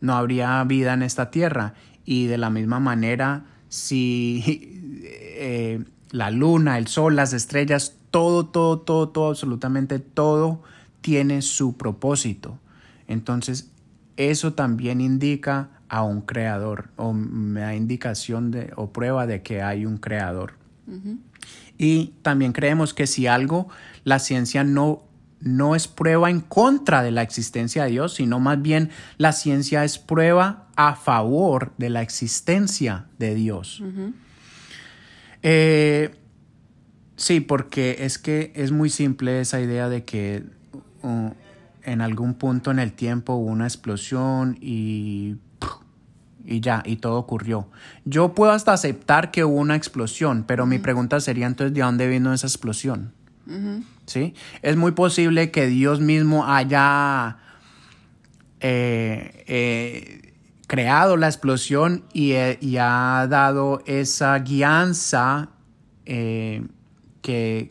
no habría vida en esta Tierra. Y de la misma manera, si eh, la Luna, el Sol, las estrellas, todo, todo, todo, todo, absolutamente todo tiene su propósito. Entonces, eso también indica a un creador o me da indicación de, o prueba de que hay un creador. Y también creemos que si algo, la ciencia no, no es prueba en contra de la existencia de Dios, sino más bien la ciencia es prueba a favor de la existencia de Dios. Eh, sí, porque es que es muy simple esa idea de que uh, en algún punto en el tiempo hubo una explosión y y ya, y todo ocurrió. Yo puedo hasta aceptar que hubo una explosión, pero mi pregunta sería entonces, ¿de dónde vino esa explosión? ¿Sí? Es muy posible que Dios mismo haya eh, eh, creado la explosión y, eh, y, ha dado esa guianza que,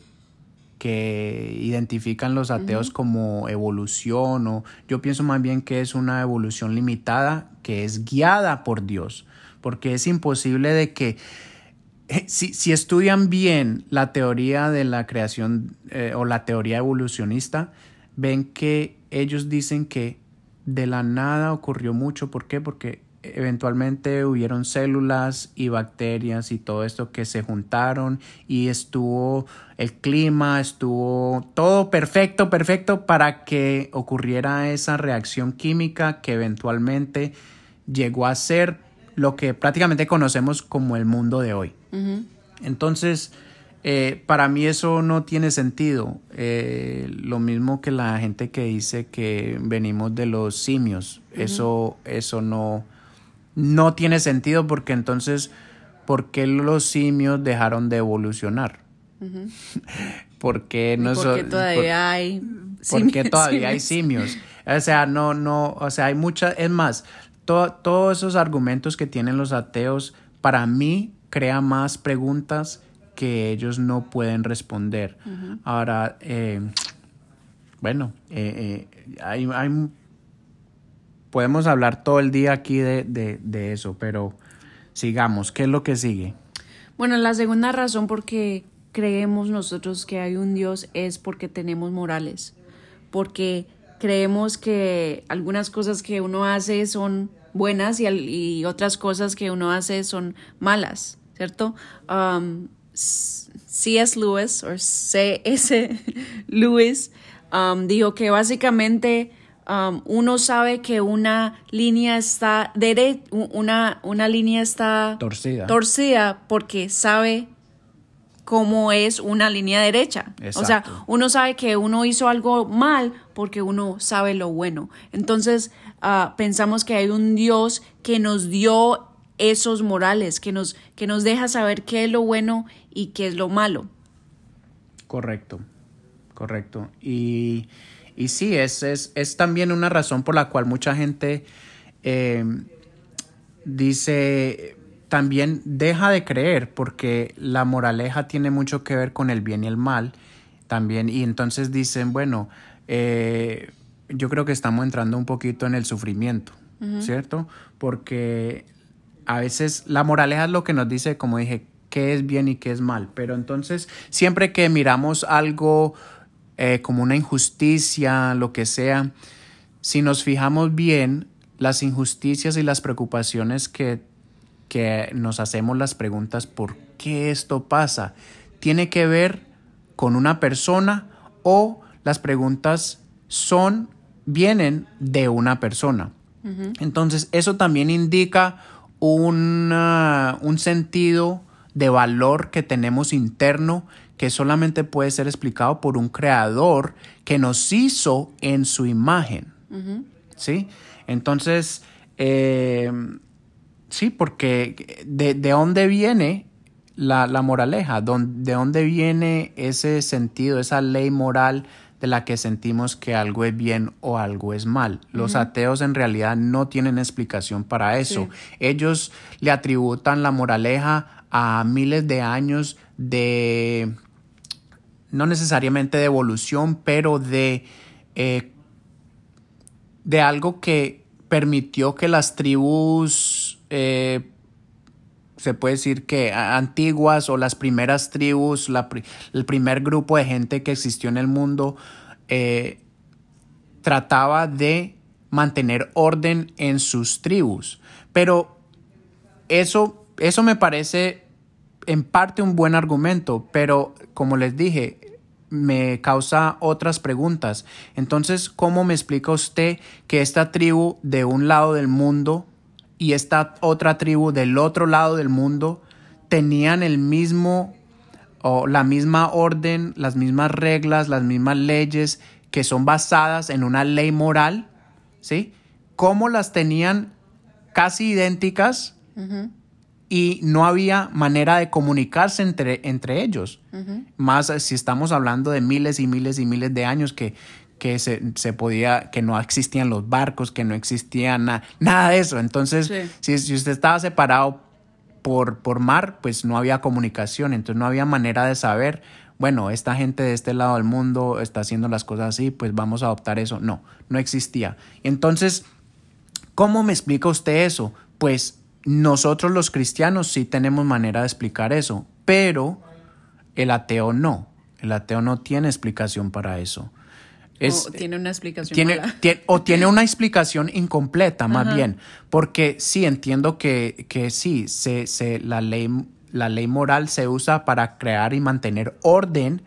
que identifican los ateos como evolución o yo pienso más bien que es una evolución limitada que es guiada por Dios, porque es imposible de que eh, si, si estudian bien la teoría de la creación eh, o la teoría evolucionista, ven que ellos dicen que de la nada ocurrió mucho. ¿Por qué? Porque eventualmente hubieron células y bacterias y todo esto que se juntaron y estuvo el clima, estuvo todo perfecto, perfecto para que ocurriera esa reacción química que eventualmente llegó a ser lo que prácticamente conocemos como el mundo de hoy. Entonces, eh, para mí eso no tiene sentido. Eh, lo mismo que la gente que dice que venimos de los simios. Eso, eso no no tiene sentido porque entonces, ¿por qué los simios dejaron de evolucionar? porque no porque todavía hay simios, todavía hay simios o sea no no o sea hay muchas es más todos esos argumentos que tienen los ateos para mí crea más preguntas que ellos no pueden responder. Ahora eh, bueno eh, eh, hay, hay podemos hablar todo el día aquí de, eso, pero sigamos, ¿qué es lo que sigue? Bueno, la segunda razón por qué creemos nosotros que hay un Dios es porque tenemos morales, porque creemos que algunas cosas que uno hace son buenas y, otras cosas que uno hace son malas, ¿cierto? Um, C.S. Lewis, o C.S. Lewis, um, dijo que básicamente Um, uno sabe que una línea está una, una línea está torcida. torcida porque sabe como es una línea derecha. O sea, uno sabe que uno hizo algo mal porque uno sabe lo bueno. Entonces, ah, pensamos que hay un Dios que nos dio esos morales, que nos, que nos deja saber qué es lo bueno y qué es lo malo. Correcto, correcto. Y, y sí, es, es, es también una razón por la cual mucha gente eh, dice, también deja de creer, porque la moraleja tiene mucho que ver con el bien y el mal también. Y entonces dicen, bueno, eh, yo creo que estamos entrando un poquito en el sufrimiento, ¿cierto? Porque a veces la moraleja es lo que nos dice, como dije, qué es bien y qué es mal. Pero entonces, siempre que miramos algo eh, como una injusticia, lo que sea, si nos fijamos bien, las injusticias y las preocupaciones que, que nos hacemos las preguntas, ¿por qué esto pasa? Tiene que ver con una persona o las preguntas son, vienen de una persona. Entonces, eso también indica una- un sentido de valor que tenemos interno que solamente puede ser explicado por un creador que nos hizo en su imagen. ¿Sí? Entonces, eh, sí, porque de, de dónde viene la, la moraleja, de dónde viene ese sentido, esa ley moral de la que sentimos que algo es bien o algo es mal. Los ateos en realidad no tienen explicación para eso. Ellos le atributan la moraleja a miles de años de, no necesariamente de evolución, pero de, eh, de algo que permitió que las tribus eh, se puede decir que antiguas o las primeras tribus, la el primer grupo de gente que existió en el mundo, eh, trataba de mantener orden en sus tribus. Pero eso, eso me parece en parte un buen argumento, pero como les dije, me causa otras preguntas. Entonces, ¿cómo me explica usted que esta tribu de un lado del mundo y esta otra tribu del otro lado del mundo tenían el mismo o la misma orden, las mismas reglas, las mismas leyes que son basadas en una ley moral, ¿sí? ¿Cómo las tenían casi idénticas y no había manera de comunicarse entre, entre ellos? Más si estamos hablando de miles y miles y miles de años que, que se, se podía, que no existían los barcos, que no existía na- nada de eso. Entonces, Sí. si, si usted estaba separado por, por mar, pues no había comunicación, entonces no había manera de saber, bueno, esta gente de este lado del mundo está haciendo las cosas así, pues vamos a adoptar eso. No, no existía. Entonces, ¿cómo me explica usted eso? Pues nosotros los cristianos sí tenemos manera de explicar eso, pero el ateo no. El ateo no tiene explicación para eso. Es, o tiene una explicación tiene, mala. tie- o tiene una explicación incompleta, más bien, porque sí entiendo que, que sí, se, se- la, ley, la ley moral se usa para crear y mantener orden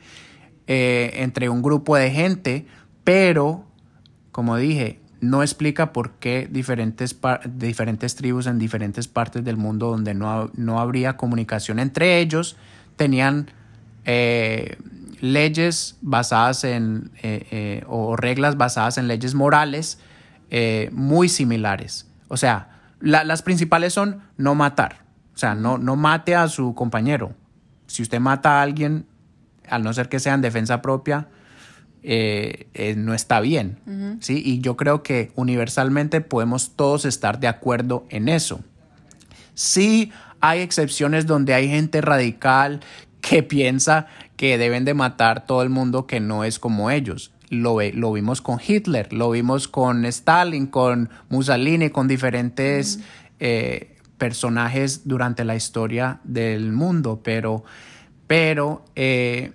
eh, entre un grupo de gente, pero, como dije, no explica por qué diferentes, diferentes tribus en diferentes partes del mundo donde no, no habría comunicación entre ellos tenían eh, leyes basadas en, eh, eh, o reglas basadas en leyes morales eh, muy similares. O sea, la- las principales son no matar. O sea, no, no mate a su compañero. Si usted mata a alguien, al no ser que sea en defensa propia, eh, eh, no está bien. ¿sí? Y yo creo que universalmente podemos todos estar de acuerdo en eso. Sí hay excepciones donde hay gente radical que piensa que deben de matar todo el mundo que no es como ellos. Lo, lo vimos con Hitler, lo vimos con Stalin, con Mussolini, con diferentes eh, personajes durante la historia del mundo, pero, pero eh,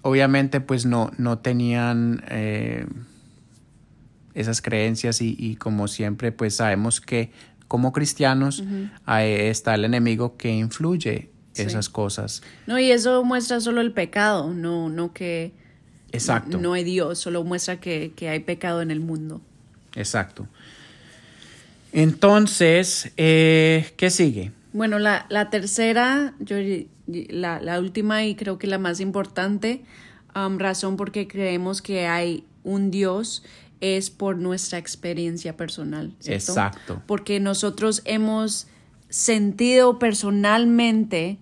obviamente pues no, no tenían eh, esas creencias y, y como siempre pues sabemos que como cristianos está el enemigo que influye Sí. esas cosas. No, y eso muestra solo el pecado, no, no que Exacto. no hay Dios, solo muestra que, que hay pecado en el mundo. Exacto. Entonces, eh, ¿qué sigue? Bueno, la, la tercera, yo la, la última y creo que la más importante um, razón por qué creemos que hay un Dios es por nuestra experiencia personal. ¿cierto? Exacto. Porque nosotros hemos sentido personalmente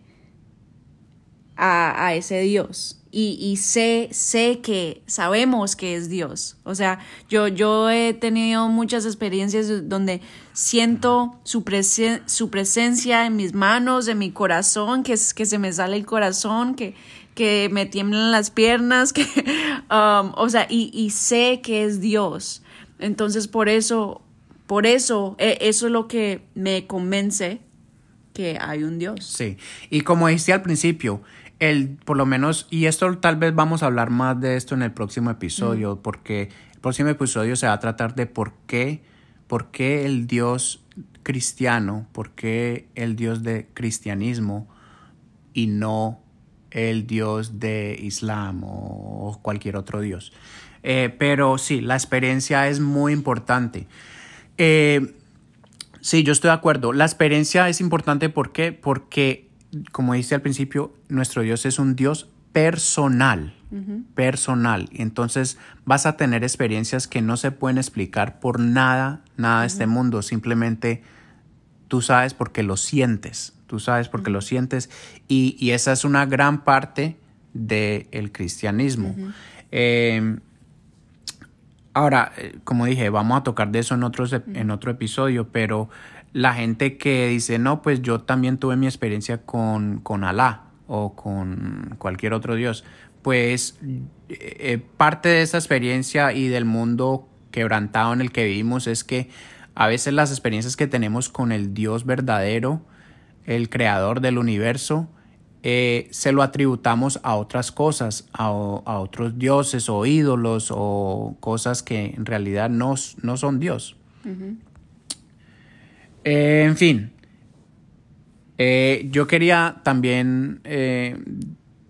a, ese Dios. Y, sé, sé que sabemos que es Dios. O sea, yo, yo he tenido muchas experiencias donde siento su, presen su presencia en mis manos, en mi corazón, que, es, que se me sale el corazón, que, que me tiemblan las piernas, que, um, o sea, y, y, sé que es Dios. Entonces, por eso, por eso, e, eso es lo que me convence que hay un Dios. Sí, y como dijiste al principio, el, por lo menos, y esto tal vez vamos a hablar más de esto en el próximo episodio, mm. porque el próximo episodio se va a tratar de por qué, por qué el Dios cristiano, por qué el Dios de cristianismo y no el Dios de Islam o cualquier otro Dios. Eh, pero sí, la experiencia es muy importante. Eh, sí, yo estoy de acuerdo. La experiencia es importante ¿por qué? porque como dice al principio, nuestro Dios es un Dios personal, personal. Entonces vas a tener experiencias que no se pueden explicar por nada, nada de este mundo. Simplemente tú sabes porque lo sientes, tú sabes porque lo sientes. Y, esa es una gran parte del cristianismo. Em, ahora, eh, como dije, vamos a tocar de eso en, otros, en otro episodio, pero la gente que dice, no, pues yo también tuve mi experiencia con, con Alá o con cualquier otro Dios, pues eh, parte de esa experiencia y del mundo quebrantado en el que vivimos es que a veces las experiencias que tenemos con el Dios verdadero, el creador del universo, eh, se lo atributamos a otras cosas, a, a, otros dioses o ídolos o cosas que en realidad no, no son Dios. Eh, en fin, eh, yo quería también eh,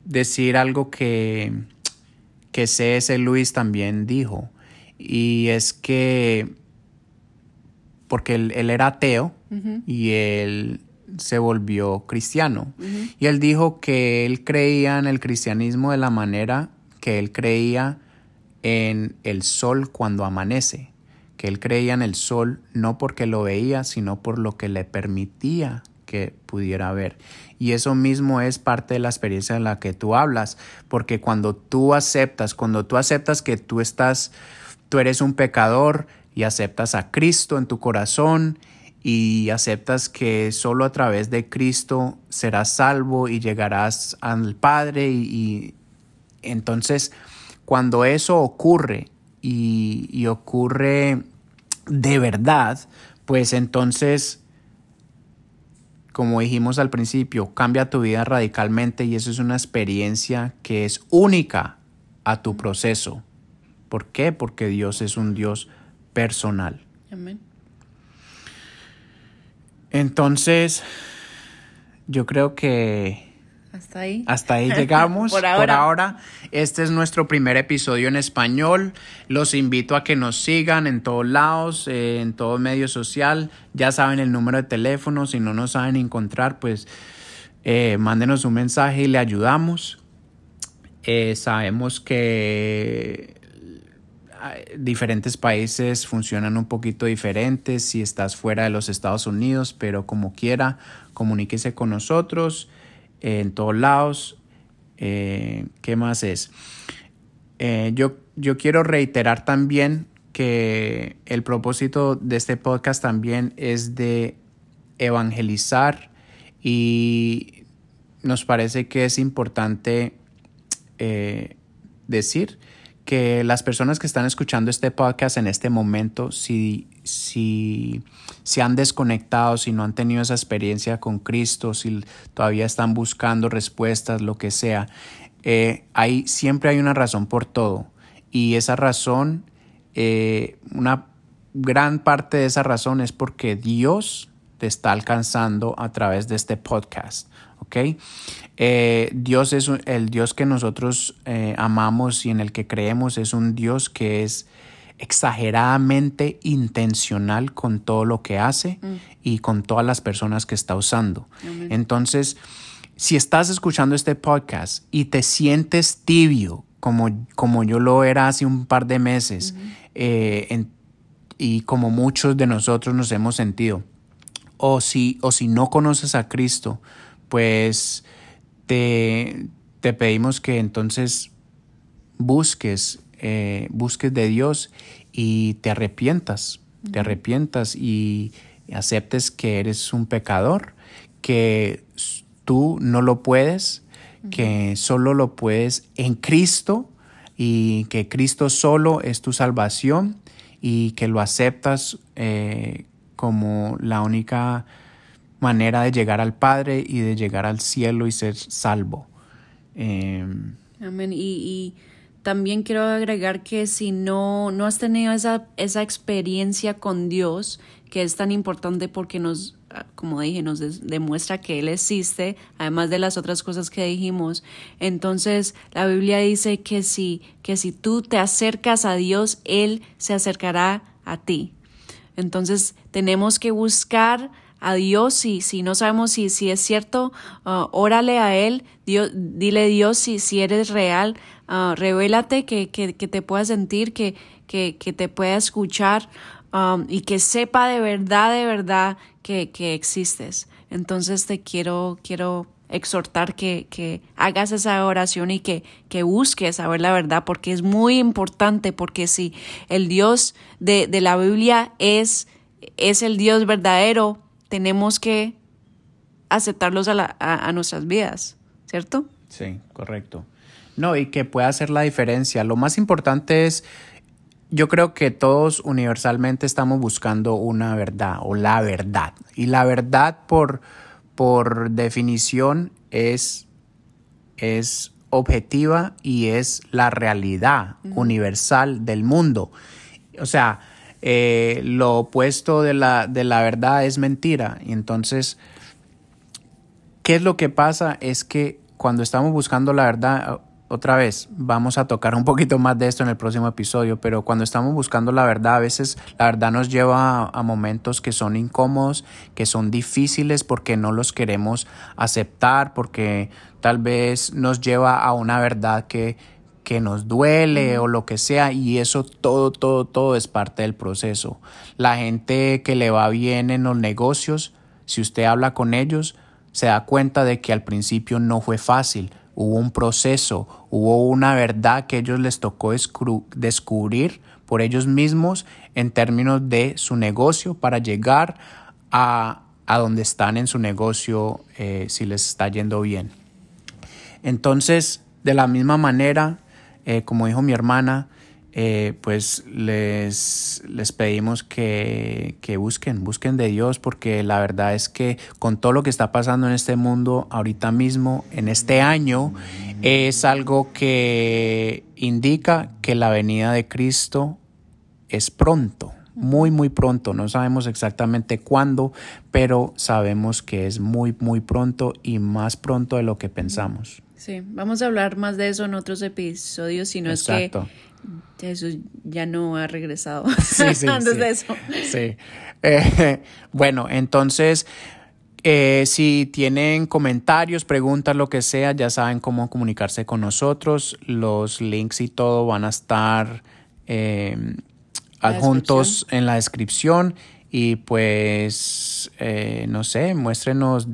decir algo que, que C.S. Luis también dijo, y es que, porque él, era ateo y él se volvió cristiano, y él dijo que él creía en el cristianismo de la manera que él creía en el sol cuando amanece él creía en el sol no porque lo veía, sino por lo que le permitía que pudiera ver. Y eso mismo es parte de la experiencia en la que tú hablas, porque cuando tú aceptas, cuando tú aceptas que tú estás, tú eres un pecador y aceptas a Cristo en tu corazón y aceptas que solo a través de Cristo serás salvo y llegarás al Padre y entonces cuando eso ocurre y, ocurre de verdad, pues entonces, como dijimos al principio, cambia tu vida radicalmente y eso es una experiencia que es única a tu proceso. ¿Por qué? Porque Dios es un Dios personal. Amén. Entonces, yo creo que hasta ahí. Hasta ahí llegamos. Por, ahora. este es nuestro primer episodio en español. Los invito a que nos sigan en todos lados, eh, en todo medio social. Ya saben el número de teléfono. Si no nos saben encontrar, pues eh, mándenos un mensaje y le ayudamos. Eh, sabemos que diferentes países funcionan un poquito diferentes si estás fuera de los Estados Unidos, pero como quiera, comuníquese con nosotros en todos lados. Eh, ¿Qué más es? Eh, yo, yo quiero reiterar también que el propósito de este podcast también es de evangelizar y nos parece que es importante eh, decir que las personas que están escuchando este podcast en este momento, si, si se han desconectado, si no han tenido esa experiencia con Cristo, si todavía están buscando respuestas, lo que sea, eh, hay, siempre hay una razón por todo. Y esa razón, eh, una gran parte de esa razón es porque Dios te está alcanzando a través de este podcast. ¿ok? Eh, Dios es el Dios que nosotros amamos y en el que creemos, es un Dios que es exageradamente intencional con todo lo que hace mm. y con todas las personas que está usando. Entonces, si estás escuchando este podcast y te sientes tibio, como, como yo lo era hace un par de meses, eh, y como muchos de nosotros nos hemos sentido, o si, o si no conoces a Cristo, pues te, te pedimos que entonces busques, eh, busques de Dios y te arrepientas, te arrepientas y aceptes que eres un pecador, que tú no lo puedes, que solo lo puedes en Cristo y que Cristo solo es tu salvación y que lo aceptas eh, como la única manera de llegar al Padre y de llegar al cielo y ser salvo. Em, Amén. Y, también quiero agregar que si no, no has tenido esa, esa experiencia con Dios, que es tan importante porque nos, como dije, nos demuestra que Él existe, además de las otras cosas que dijimos. Entonces, la Biblia dice que si, que si tú te acercas a Dios, Él se acercará a ti. Entonces, tenemos que buscar a Dios si, si no sabemos si, si es cierto, uh, órale a Él, Dios, dile Dios si, si eres real, uh, revélate que, que, que, te pueda sentir, que, que, que te pueda escuchar um, y que sepa de verdad, de verdad que, que existes. Entonces te quiero, quiero exhortar que, que, hagas esa oración y que, que busques saber la verdad, porque es muy importante, porque si el Dios de, de la Biblia es, es el Dios verdadero, tenemos que aceptarlos a, a, nuestras vidas, ¿cierto? Sí, correcto. No, y que pueda hacer la diferencia. Lo más importante es, yo creo que todos universalmente estamos buscando una verdad o la verdad. Y la verdad por, por definición es, es objetiva y es la realidad universal del mundo. O sea, eh, lo opuesto de la, de la verdad es mentira. Y entonces, ¿qué es lo que pasa? Es que cuando estamos buscando la verdad, otra vez, vamos a tocar un poquito más de esto en el próximo episodio, pero cuando estamos buscando la verdad, a veces la verdad nos lleva a, momentos que son incómodos, que son difíciles porque no los queremos aceptar, porque tal vez nos lleva a una verdad que que nos duele o lo que sea y eso todo, todo, todo es parte del proceso. La gente que le va bien en los negocios, si usted habla con ellos, se da cuenta de que al principio no fue fácil, hubo un proceso, hubo una verdad que ellos les tocó descubrir por ellos mismos en términos de su negocio para llegar a, a donde están en su negocio eh, si les está yendo bien. Entonces, de la misma manera, eh, como dijo mi hermana, eh, pues les, les pedimos que, que, busquen, busquen de Dios, porque la verdad es que con todo lo que está pasando en este mundo ahorita mismo, en este año, es algo que indica que la venida de Cristo es pronto, muy, muy pronto. No sabemos exactamente cuándo, pero sabemos que es muy, muy pronto y más pronto de lo que pensamos. Sí, vamos a hablar más de eso en otros episodios, si no es que Jesús ya no ha regresado sí, sí, antes de eso. Sí. Eh, bueno, entonces, eh, si tienen comentarios, preguntas, lo que sea, ya saben cómo comunicarse con nosotros. Los links y todo van a estar eh, adjuntos en la descripción. Y pues, no sé, muéstrenos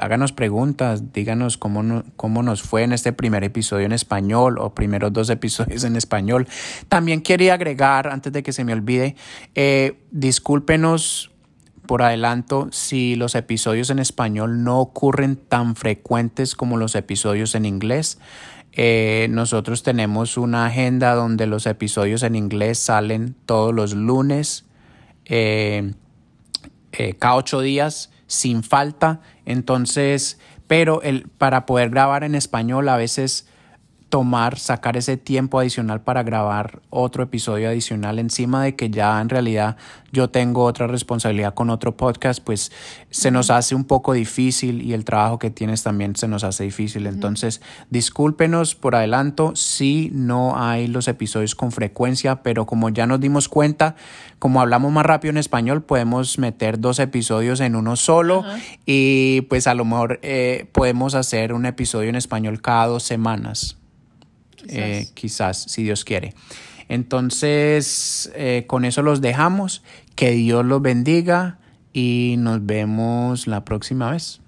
háganos preguntas, díganos cómo, cómo nos fue en este primer episodio en español o primeros dos episodios en español. También quería agregar, antes de que se me olvide, eh, discúlpenos por adelanto si los episodios en español no ocurren tan frecuentes como los episodios en inglés. Eh, nosotros tenemos una agenda donde los episodios en inglés salen todos los lunes, eh, cada ocho días sin falta. Entonces, pero el, para poder grabar en español a veces tomar, sacar ese tiempo adicional para grabar otro episodio adicional encima de que ya en realidad yo tengo otra responsabilidad con otro podcast, pues se nos hace un poco difícil y el trabajo que tienes también se nos hace difícil. Entonces, discúlpenos por adelanto si no hay los episodios con frecuencia, pero como ya nos dimos cuenta, como hablamos más rápido en español, podemos meter dos episodios en uno solo y pues a lo mejor eh, podemos hacer un episodio en español cada dos semanas. Eh, quizás, si Dios quiere. Entonces, eh, con eso los dejamos. Que Dios los bendiga y nos vemos la próxima vez.